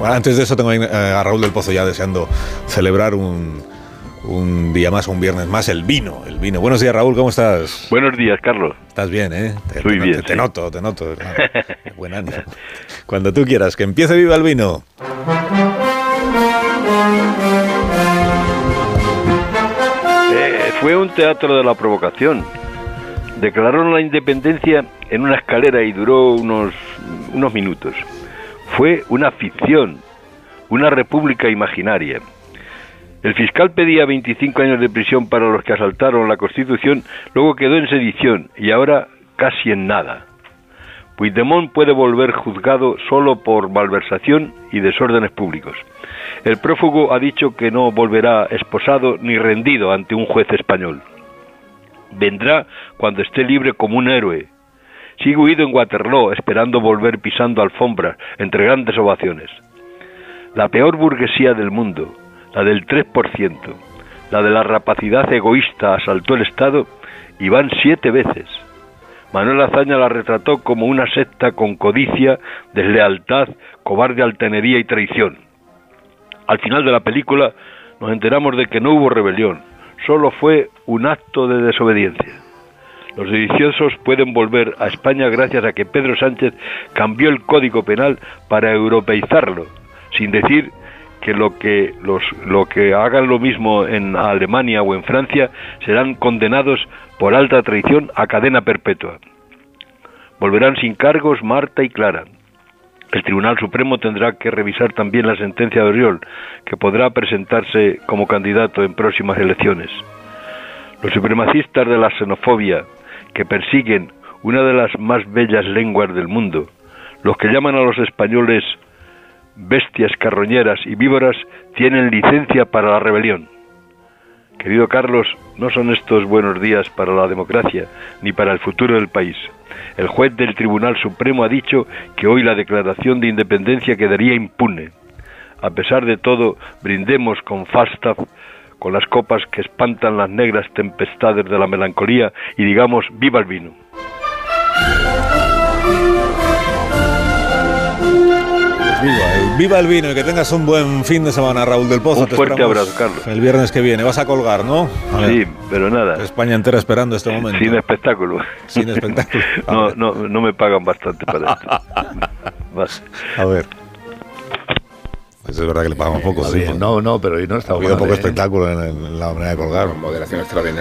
Bueno, antes de eso tengo eh, a Raúl del Pozo ya deseando celebrar un, un día más, un viernes más, el vino, el vino. Buenos días, Raúl, ¿cómo estás? Buenos días, Carlos. Estás bien, ¿eh? Te, Muy bien. Te, noto, te noto. Buen ánimo. Cuando tú quieras, que empiece viva el vino. Eh, fue un teatro de la provocación. Declararon la independencia en una escalera y duró unos, unos minutos. Fue una ficción, una república imaginaria. El fiscal pedía 25 años de prisión para los que asaltaron la Constitución, luego quedó en sedición y ahora casi en nada. Puigdemont puede volver juzgado solo por malversación y desórdenes públicos. El prófugo ha dicho que no volverá esposado ni rendido ante un juez español. Vendrá cuando esté libre como un héroe. Sigue huido en Waterloo, esperando volver pisando alfombras entre grandes ovaciones. La peor burguesía del mundo, la del 3%, la de la rapacidad egoísta asaltó el Estado y van siete veces. Manuel Azaña la retrató como una secta con codicia, deslealtad, cobarde altanería y traición. Al final de la película nos enteramos de que no hubo rebelión, solo fue un acto de desobediencia. Los sediciosos pueden volver a España gracias a que Pedro Sánchez cambió el Código Penal para europeizarlo, sin decir que lo que los lo que hagan lo mismo en Alemania o en Francia serán condenados por alta traición a cadena perpetua. Volverán sin cargos Marta y Clara. El Tribunal Supremo tendrá que revisar también la sentencia de Oriol, que podrá presentarse como candidato en próximas elecciones. Los supremacistas de la xenofobia, que persiguen una de las más bellas lenguas del mundo, los que llaman a los españoles bestias carroñeras y víboras tienen licencia para la rebelión. Querido Carlos, no son estos buenos días para la democracia ni para el futuro del país. El juez del Tribunal Supremo ha dicho que hoy la declaración de independencia quedaría impune. A pesar de todo, brindemos con Falstaff, con las copas que espantan las negras tempestades de la melancolía y digamos viva el vino. Viva el, vino y que tengas un buen fin de semana, Raúl del Pozo. Un fuerte abrazo, Carlos. El viernes que viene vas a colgar, ¿no? sí, pero nada. España entera esperando este momento. Sin espectáculo. Sin espectáculo. no, no, no me pagan bastante para esto. A ver. Pues es verdad que le pagamos poco, sí. No, no, pero hoy no está. Ha habido poco ¿eh? espectáculo en, en, la manera de colgar. Moderación extraordinaria.